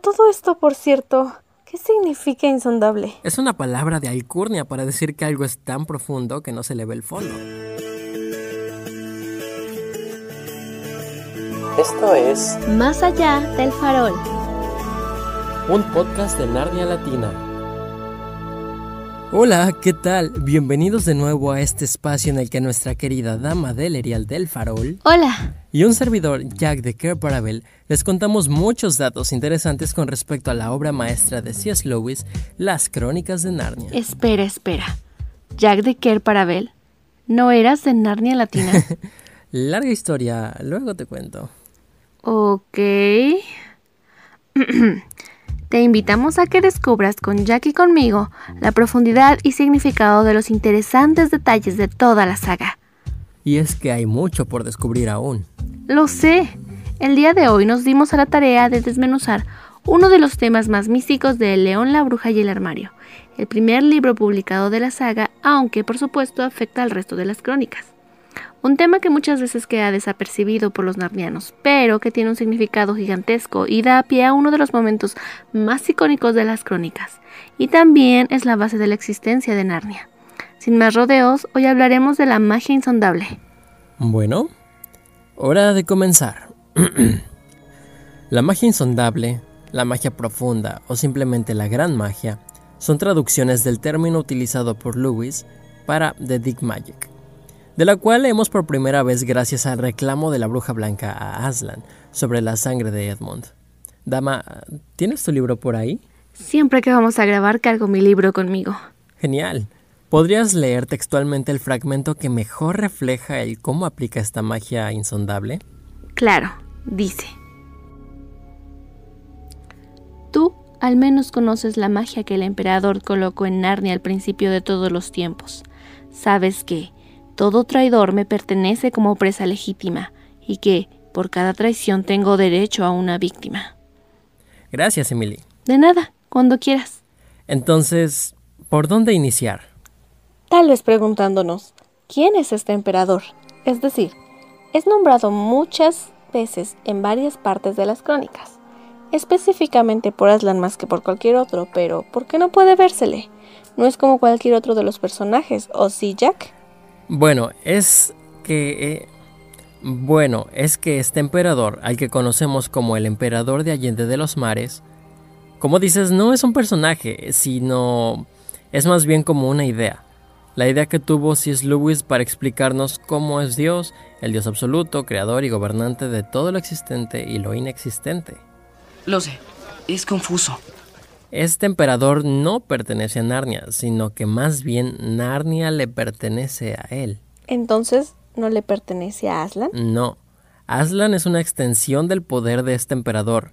Todo esto, por cierto, ¿qué significa insondable? Es una palabra de alcurnia para decir que algo es tan profundo que no se le ve el fondo. Esto es Más allá del farol. un podcast de Narnia Latina. Hola, ¿qué tal? Bienvenidos de nuevo a este espacio en el que nuestra querida dama del Erial del Farol Hola. y un servidor, Jack de Care Parabel, les contamos muchos datos interesantes con respecto a la obra maestra de C.S. Lewis, Las Crónicas de Narnia. Espera, espera. Jack de Kerr Parabel. ¿No eras de Narnia Latina? Larga historia, luego te cuento. ok. Te invitamos a que descubras con Jack y conmigo la profundidad y significado de los interesantes detalles de toda la saga. Y es que hay mucho por descubrir aún. Lo sé. El día de hoy nos dimos a la tarea de desmenuzar uno de los temas más místicos de El León, la Bruja y el Armario, el primer libro publicado de la saga, aunque por supuesto afecta al resto de las crónicas. Un tema que muchas veces queda desapercibido por los narnianos, pero que tiene un significado gigantesco y da pie a uno de los momentos más icónicos de las crónicas, y también es la base de la existencia de Narnia. Sin más rodeos, hoy hablaremos de la magia insondable. Bueno, hora de comenzar. la magia insondable, la magia profunda o simplemente la gran magia son traducciones del término utilizado por Lewis para The Dick Magic, de la cual leemos por primera vez gracias al reclamo de la bruja blanca a Aslan sobre la sangre de Edmund. Dama, ¿tienes tu libro por ahí? Siempre que vamos a grabar cargo mi libro conmigo. Genial. ¿Podrías leer textualmente el fragmento que mejor refleja el cómo aplica esta magia insondable? Claro, dice. Tú al menos conoces la magia que el emperador colocó en Narnia al principio de todos los tiempos. Sabes que todo traidor me pertenece como presa legítima y que por cada traición tengo derecho a una víctima. Gracias, Emily. De nada, cuando quieras. Entonces, ¿por dónde iniciar? Tal vez preguntándonos, ¿quién es este emperador? Es decir, es nombrado muchas veces en varias partes de las crónicas, específicamente por Aslan más que por cualquier otro, pero ¿por qué no puede vérsele? No es como cualquier otro de los personajes, ¿o sí, Jack? Bueno, es que... eh, bueno, es que este emperador, al que conocemos como el emperador de Allende de los Mares, como dices, no es un personaje, sino es más bien como una idea. La idea que tuvo C.S. Lewis para explicarnos cómo es Dios, el Dios absoluto, creador y gobernante de todo lo existente y lo inexistente. Lo sé, es confuso. Este emperador no pertenece a Narnia, sino que más bien Narnia le pertenece a él. Entonces, ¿no le pertenece a Aslan? No, Aslan es una extensión del poder de este emperador.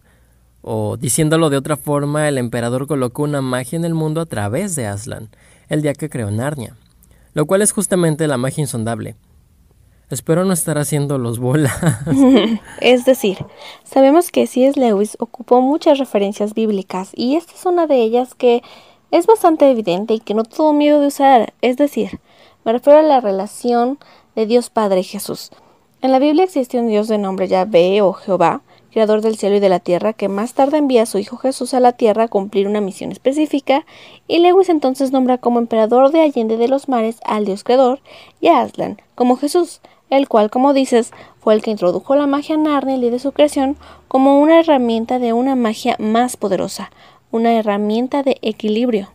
O diciéndolo de otra forma, el emperador colocó una magia en el mundo a través de Aslan, el día que creó Narnia, lo cual es justamente la magia insondable. Espero no estar haciendo los bolas. Es decir, sabemos que C.S. Lewis ocupó muchas referencias bíblicas y esta es una de ellas que es bastante evidente y que no tuvo miedo de usar. Es decir, me refiero a la relación de Dios Padre Jesús. En la Biblia existe un Dios de nombre Yahvé o Jehová, creador del cielo y de la tierra, que más tarde envía a su Hijo Jesús a la tierra a cumplir una misión específica, y Lewis entonces nombra como emperador de Allende de los Mares al Dios creador y a Aslan como Jesús, el cual, como dices, fue el que introdujo la magia a Narnia y de su creación como una herramienta de una magia más poderosa, una herramienta de equilibrio.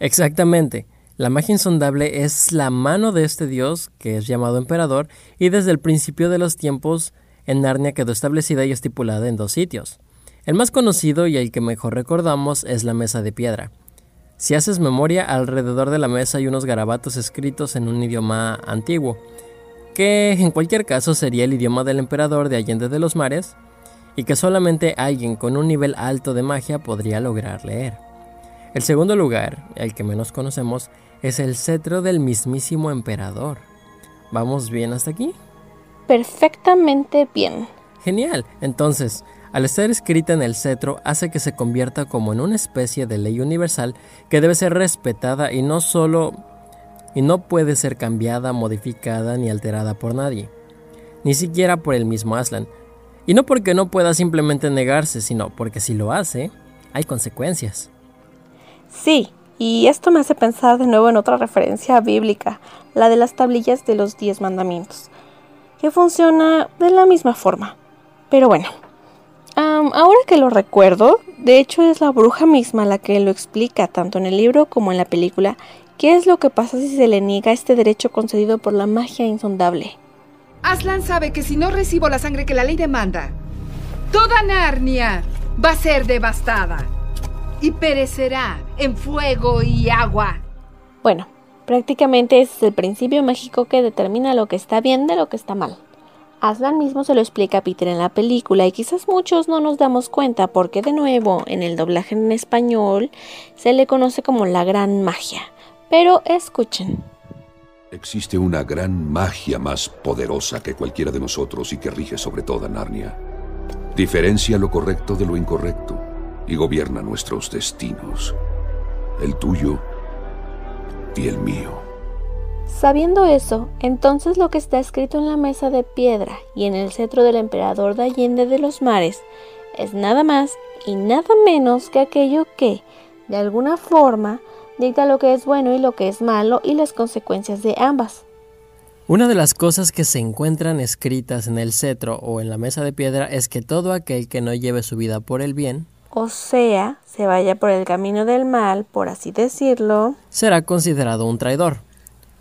Exactamente. La magia insondable es la mano de este dios, que es llamado emperador, y desde el principio de los tiempos en Narnia quedó establecida y estipulada en dos sitios. El más conocido y el que mejor recordamos es la mesa de piedra. Si haces memoria, alrededor de la mesa hay unos garabatos escritos en un idioma antiguo, que en cualquier caso sería el idioma del emperador de Allende de los Mares, y que solamente alguien con un nivel alto de magia podría lograr leer. El segundo lugar, el que menos conocemos, es el cetro del mismísimo emperador. ¿Vamos bien hasta aquí? Perfectamente bien. Genial. Entonces, al estar escrita en el cetro, hace que se convierta como en una especie de ley universal que debe ser respetada y no solo y no puede ser cambiada, modificada ni alterada por nadie, ni siquiera por el mismo Aslan. Y no porque no pueda simplemente negarse, sino porque si lo hace, hay consecuencias. Sí, y esto me hace pensar de nuevo en otra referencia bíblica, la de las tablillas de los diez mandamientos, que funciona de la misma forma. Pero bueno, ahora que lo recuerdo, de hecho es la bruja misma la que lo explica tanto en el libro como en la película, qué es lo que pasa si se le niega este derecho concedido por la magia insondable. Aslan sabe que si no recibo la sangre que la ley demanda, toda Narnia va a ser devastada y perecerá en fuego y agua. Bueno, prácticamente ese es el principio mágico que determina lo que está bien de lo que está mal. Aslan mismo se lo explica a Peter en la película y quizás muchos no nos damos cuenta porque de nuevo en el doblaje en español se le conoce como la gran magia. Pero escuchen. Existe una gran magia más poderosa que cualquiera de nosotros y que rige sobre toda Narnia. Diferencia lo correcto de lo incorrecto y gobierna nuestros destinos, el tuyo y el mío. Sabiendo eso, entonces lo que está escrito en la mesa de piedra y en el cetro del emperador de Allende de los mares es nada más y nada menos que aquello que, de alguna forma, dicta lo que es bueno y lo que es malo y las consecuencias de ambas. Una de las cosas que se encuentran escritas en el cetro o en la mesa de piedra es que todo aquel que no lleve su vida por el bien, o sea, se vaya por el camino del mal, por así decirlo, será considerado un traidor.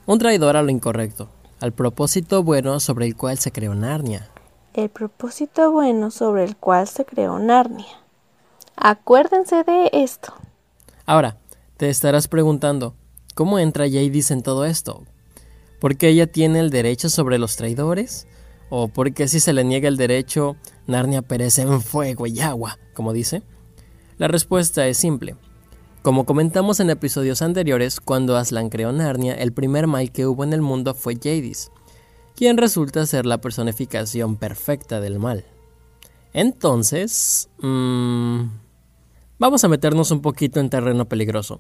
Un traidor a lo incorrecto, al propósito bueno sobre el cual se creó Narnia. El propósito bueno sobre el cual se creó Narnia. Acuérdense de esto. Ahora, te estarás preguntando, ¿cómo entra Jadis en todo esto? ¿Por qué ella tiene el derecho sobre los traidores? ¿O por qué si se le niega el derecho, Narnia perece en fuego y agua, como dice? La respuesta es simple. Como comentamos en episodios anteriores, cuando Aslan creó Narnia, el primer mal que hubo en el mundo fue Jadis, quien resulta ser la personificación perfecta del mal. Entonces, mmm, vamos a meternos un poquito en terreno peligroso.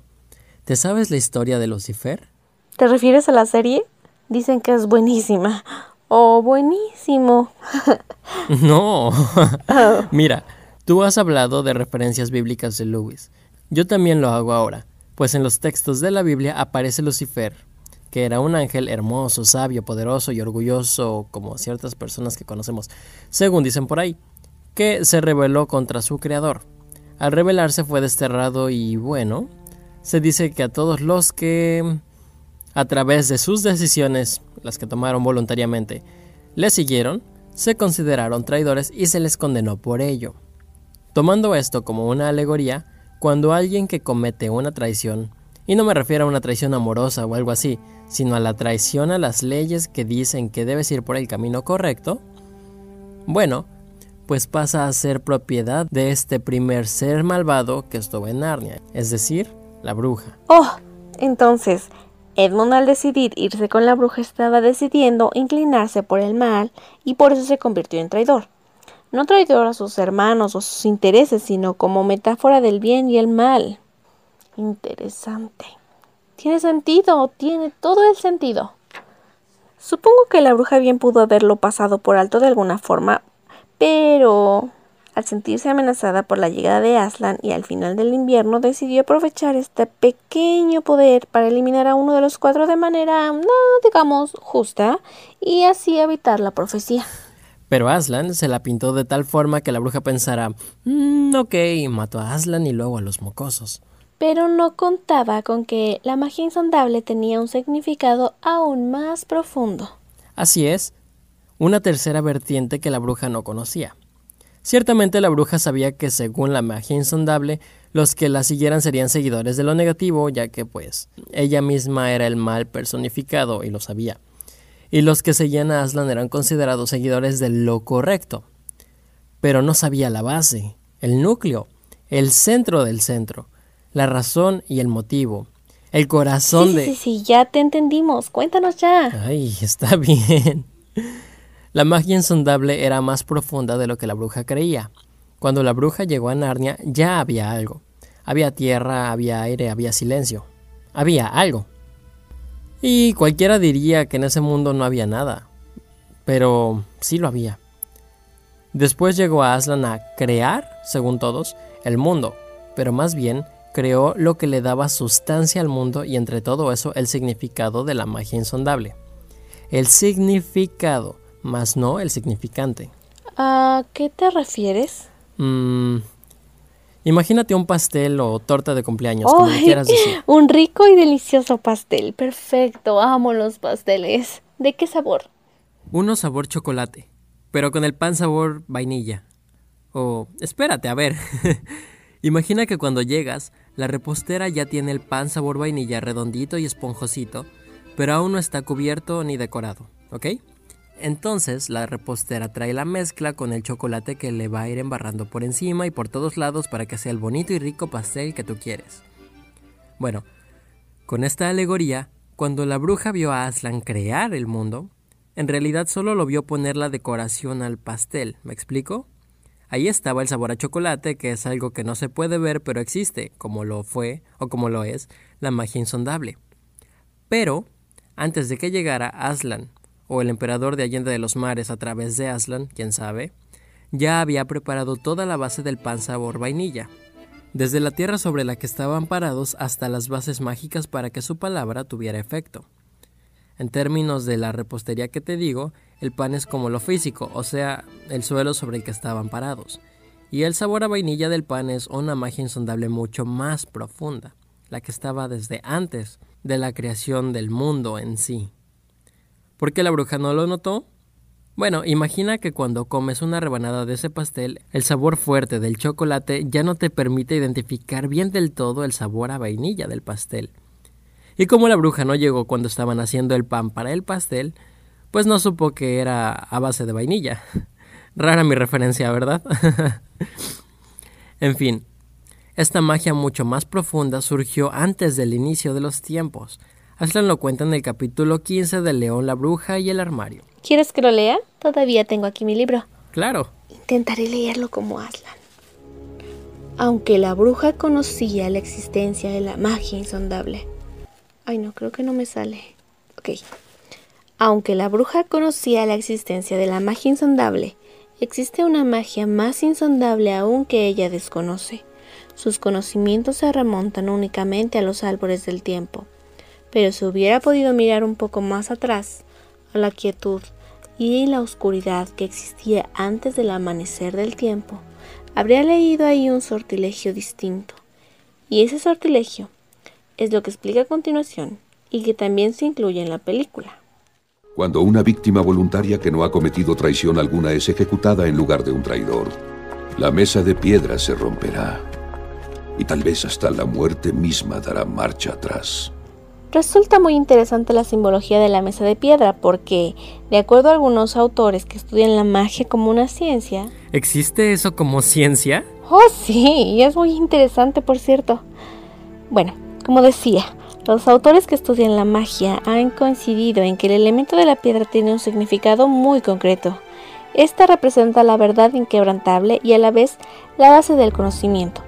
¿Te sabes la historia de Lucifer? ¿Te refieres a la serie? Dicen que es buenísima. Oh, buenísimo. no. Oh. Mira, Tú has hablado de referencias bíblicas de Lewis. Yo también lo hago ahora, pues en los textos de la Biblia aparece Lucifer, que era un ángel hermoso, sabio, poderoso y orgulloso, como ciertas personas que conocemos, según dicen por ahí, que se rebeló contra su creador. Al rebelarse fue desterrado y bueno, se dice que a todos los que, a través de sus decisiones, las que tomaron voluntariamente, le siguieron, se consideraron traidores y se les condenó por ello. Tomando esto como una alegoría, cuando alguien que comete una traición, y no me refiero a una traición amorosa o algo así, sino a la traición a las leyes que dicen que debes ir por el camino correcto, bueno, pues pasa a ser propiedad de este primer ser malvado que estuvo en Narnia, es decir, la bruja. Oh, entonces, Edmund al decidir irse con la bruja estaba decidiendo inclinarse por el mal y por eso se convirtió en traidor no traidor a sus hermanos o sus intereses, sino como metáfora del bien y el mal. Interesante. Tiene sentido, tiene todo el sentido. Supongo que la bruja bien pudo haberlo pasado por alto de alguna forma, pero al sentirse amenazada por la llegada de Aslan y al final del invierno decidió aprovechar este pequeño poder para eliminar a uno de los cuatro de manera, no digamos, justa y así evitar la profecía. Pero Aslan se la pintó de tal forma que la bruja pensara, mmm, ok, mató a Aslan y luego a los mocosos. Pero no contaba con que la magia insondable tenía un significado aún más profundo. Así es, una tercera vertiente que la bruja no conocía. Ciertamente la bruja sabía que según la magia insondable, los que la siguieran serían seguidores de lo negativo, ya que pues ella misma era el mal personificado y lo sabía y los que seguían a Aslan eran considerados seguidores de lo correcto. Pero no sabía la base, el núcleo, el centro del centro, la razón y el motivo, el corazón de... Sí, sí, ya te entendimos, cuéntanos ya. Ay, está bien. La magia insondable era más profunda de lo que la bruja creía. Cuando la bruja llegó a Narnia ya había algo. Había tierra, había aire, había silencio. Había algo. Y cualquiera diría que en ese mundo no había nada, pero sí lo había. Después llegó Aslan a crear, según todos, el mundo, pero más bien creó lo que le daba sustancia al mundo y entre todo eso el significado de la magia insondable. El significado, más no el significante. ¿A qué te refieres? Mm, imagínate un pastel o torta de cumpleaños, como quieras decir. Un rico y delicioso pastel. Perfecto, amo los pasteles. ¿De qué sabor? Uno sabor chocolate, pero con el pan sabor vainilla. O, espérate, a ver. Imagina que cuando llegas, la repostera ya tiene el pan sabor vainilla redondito y esponjosito, pero aún no está cubierto ni decorado, ¿ok? Entonces la repostera trae la mezcla con el chocolate que le va a ir embarrando por encima y por todos lados para que sea el bonito y rico pastel que tú quieres. Bueno, con esta alegoría, cuando la bruja vio a Aslan crear el mundo, en realidad solo lo vio poner la decoración al pastel, ¿me explico? Ahí estaba el sabor a chocolate, que es algo que no se puede ver pero existe, como lo fue o como lo es la magia insondable. Pero, antes de que llegara Aslan, o el emperador de Allende de los Mares a través de Aslan, quién sabe, ya había preparado toda la base del pan sabor vainilla, desde la tierra sobre la que estaban parados hasta las bases mágicas para que su palabra tuviera efecto. En términos de la repostería que te digo, el pan es como lo físico, o sea, el suelo sobre el que estaban parados. Y el sabor a vainilla del pan es una magia insondable mucho más profunda, la que estaba desde antes de la creación del mundo en sí. ¿Por qué la bruja no lo notó? Bueno, imagina que cuando comes una rebanada de ese pastel, el sabor fuerte del chocolate ya no te permite identificar bien del todo el sabor a vainilla del pastel. Y como la bruja no llegó cuando estaban haciendo el pan para el pastel, pues no supo que era a base de vainilla. Rara mi referencia, ¿verdad? en fin, esta magia mucho más profunda surgió antes del inicio de los tiempos. Aslan lo cuenta en el capítulo 15 de León la Bruja y el Armario. ¿Quieres que lo lea? Todavía tengo aquí mi libro. Claro, Intentaré leerlo como Aslan. Aunque la bruja conocía la existencia de la magia insondable. Ay, no, creo que no me sale. Ok. Aunque la bruja conocía la existencia de la magia insondable, existe una magia más insondable aún que ella desconoce. Sus conocimientos se remontan únicamente a los árboles del tiempo. Pero si hubiera podido mirar un poco más atrás, a la quietud y la oscuridad que existía antes del amanecer del tiempo, habría leído ahí un sortilegio distinto. Y ese sortilegio es lo que explica a continuación y que también se incluye en la película. Cuando una víctima voluntaria que no ha cometido traición alguna es ejecutada en lugar de un traidor, la mesa de piedra se romperá. Y tal vez hasta la muerte misma dará marcha atrás. Resulta muy interesante la simbología de la mesa de piedra porque, de acuerdo a algunos autores que estudian la magia como una ciencia, ¿existe eso como ciencia? Oh, sí, y es muy interesante, por cierto. Bueno, como decía, los autores que estudian la magia han coincidido en que el elemento de la piedra tiene un significado muy concreto. Esta representa la verdad inquebrantable y a la vez la base del conocimiento.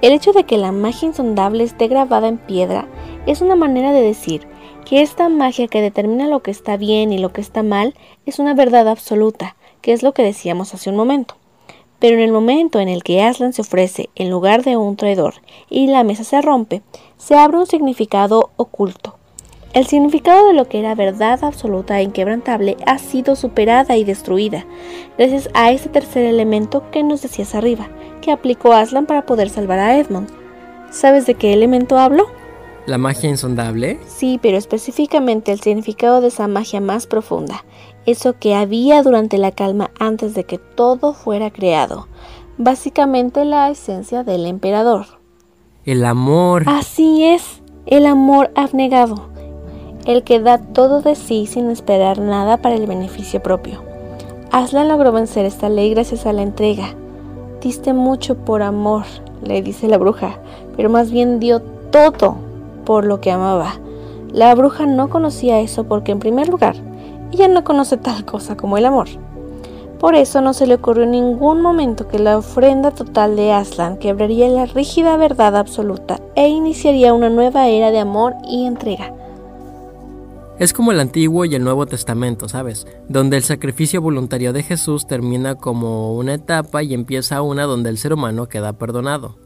El hecho de que la magia insondable esté grabada en piedra es una manera de decir que esta magia que determina lo que está bien y lo que está mal es una verdad absoluta, que es lo que decíamos hace un momento. Pero en el momento en el que Aslan se ofrece en lugar de un traidor y la mesa se rompe, se abre un significado oculto. El significado de lo que era verdad absoluta e inquebrantable ha sido superada y destruida, gracias a ese tercer elemento que nos decías arriba, que aplicó Aslan para poder salvar a Edmund. ¿Sabes de qué elemento hablo? ¿La magia insondable? Sí, pero específicamente el significado de esa magia más profunda, eso que había durante la calma antes de que todo fuera creado, básicamente la esencia del emperador. El amor. Así es, el amor abnegado, el que da todo de sí sin esperar nada para el beneficio propio. Aslan logró vencer esta ley gracias a la entrega. Diste mucho por amor, le dice la bruja, pero más bien dio todo por lo que amaba. La bruja no conocía eso porque en primer lugar, ella no conoce tal cosa como el amor. Por eso no se le ocurrió en ningún momento que la ofrenda total de Aslan quebraría la rígida verdad absoluta e iniciaría una nueva era de amor y entrega. Es como el Antiguo y el Nuevo Testamento, ¿sabes? Donde el sacrificio voluntario de Jesús termina como una etapa y empieza una donde el ser humano queda perdonado.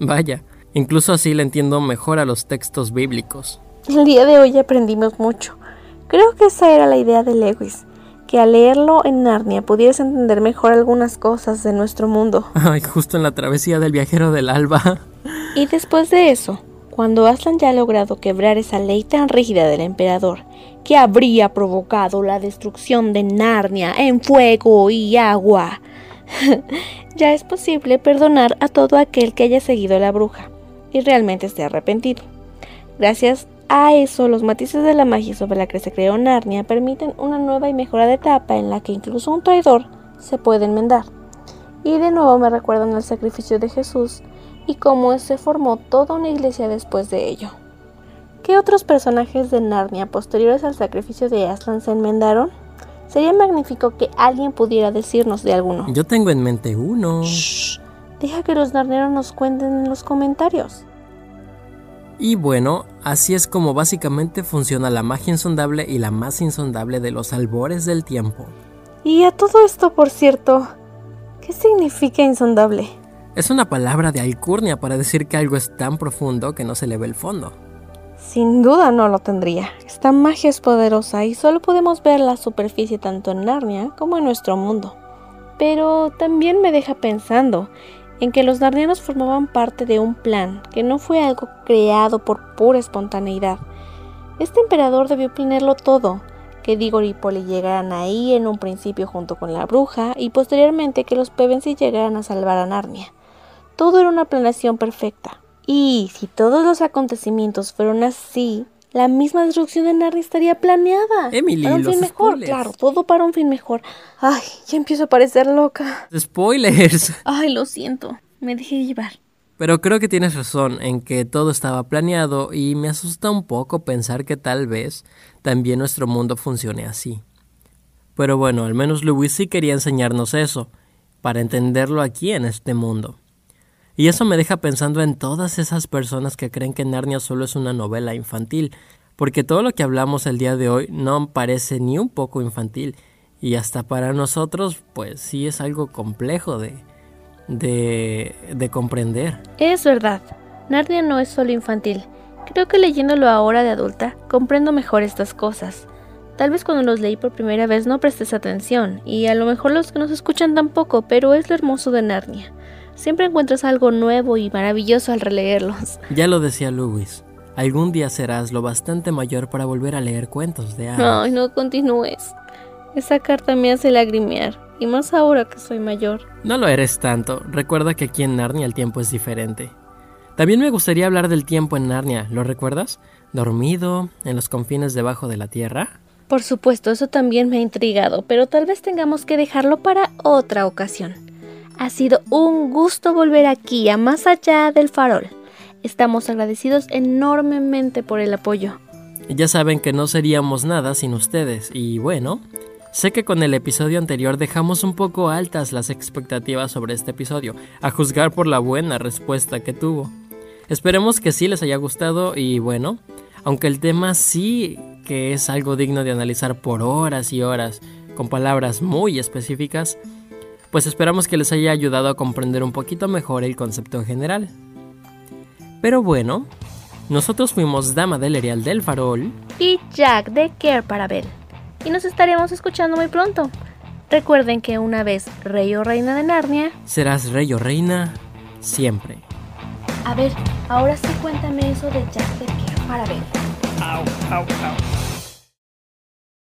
Vaya, incluso así le entiendo mejor a los textos bíblicos. El día de hoy aprendimos mucho. Creo que esa era la idea de Lewis, que al leerlo en Narnia pudieras entender mejor algunas cosas de nuestro mundo. Ay, justo en la travesía del viajero del alba. Y después de eso, cuando Aslan ya ha logrado quebrar esa ley tan rígida del emperador, que habría provocado la destrucción de Narnia en fuego y agua, ya es posible perdonar a todo aquel que haya seguido a la bruja y realmente esté arrepentido. Gracias a eso, los matices de la magia sobre la que se creó Narnia permiten una nueva y mejorada etapa en la que incluso un traidor se puede enmendar. Y de nuevo me recuerdan el sacrificio de Jesús y cómo se formó toda una iglesia después de ello. ¿Qué otros personajes de Narnia posteriores al sacrificio de Aslan se enmendaron? Sería magnífico que alguien pudiera decirnos de alguno. Yo tengo en mente uno. Shh, deja que los narneros nos cuenten en los comentarios. Y bueno, así es como básicamente funciona la magia insondable y la más insondable de los albores del tiempo. Y a todo esto, por cierto, ¿qué significa insondable? Es una palabra de alcurnia para decir que algo es tan profundo que no se le ve el fondo. Sin duda no lo tendría. Esta magia es poderosa y solo podemos ver la superficie tanto en Narnia como en nuestro mundo. Pero también me deja pensando en que los narnianos formaban parte de un plan que no fue algo creado por pura espontaneidad. Este emperador debió planearlo todo, que Digor y Poli llegaran ahí en un principio junto con la bruja y posteriormente que los Pevensie llegaran a salvar a Narnia. Todo era una planeación perfecta. Y si todos los acontecimientos fueron así, la misma destrucción de Narnia estaría planeada. Emily, para un los fin mejor, spoilers. claro, todo para un fin mejor. Ay, ya empiezo a parecer loca. Spoilers. Ay, lo siento, me dejé llevar. Pero creo que tienes razón en que todo estaba planeado y me asusta un poco pensar que tal vez también nuestro mundo funcione así. Pero bueno, al menos Lewis sí quería enseñarnos eso, para entenderlo aquí en este mundo. Y eso me deja pensando en todas esas personas que creen que Narnia solo es una novela infantil, porque todo lo que hablamos el día de hoy no parece ni un poco infantil, y hasta para nosotros pues sí es algo complejo de, de, de comprender. Es verdad, Narnia no es solo infantil. Creo que leyéndolo ahora de adulta, comprendo mejor estas cosas. Tal vez cuando los leí por primera vez no prestes atención, y a lo mejor los que nos escuchan tampoco, pero es lo hermoso de Narnia. Siempre encuentras algo nuevo y maravilloso al releerlos. Ya lo decía Lewis, algún día serás lo bastante mayor para volver a leer cuentos de hadas. Ay, no continúes. Esa carta me hace lagrimear, y más ahora que soy mayor. No lo eres tanto, recuerda que aquí en Narnia el tiempo es diferente. También me gustaría hablar del tiempo en Narnia, ¿lo recuerdas? Dormido, en los confines debajo de la tierra. Por supuesto, eso también me ha intrigado, pero tal vez tengamos que dejarlo para otra ocasión. Ha sido un gusto volver aquí a Más Allá del Farol. Estamos agradecidos enormemente por el apoyo. Ya saben que no seríamos nada sin ustedes, y bueno, sé que con el episodio anterior dejamos un poco altas las expectativas sobre este episodio, a juzgar por la buena respuesta que tuvo. Esperemos que sí les haya gustado y bueno, aunque el tema sí que es algo digno de analizar por horas y horas, con palabras muy específicas, pues esperamos que les haya ayudado a comprender un poquito mejor el concepto en general. Pero bueno, nosotros fuimos Dama del Erial del Farol. Y Jack de Care para Bell. Y nos estaremos escuchando muy pronto. Recuerden que una vez rey o reina de Narnia. Serás rey o reina siempre. A ver, ahora sí cuéntame eso de Jack de Care para Bell. Au, au, au.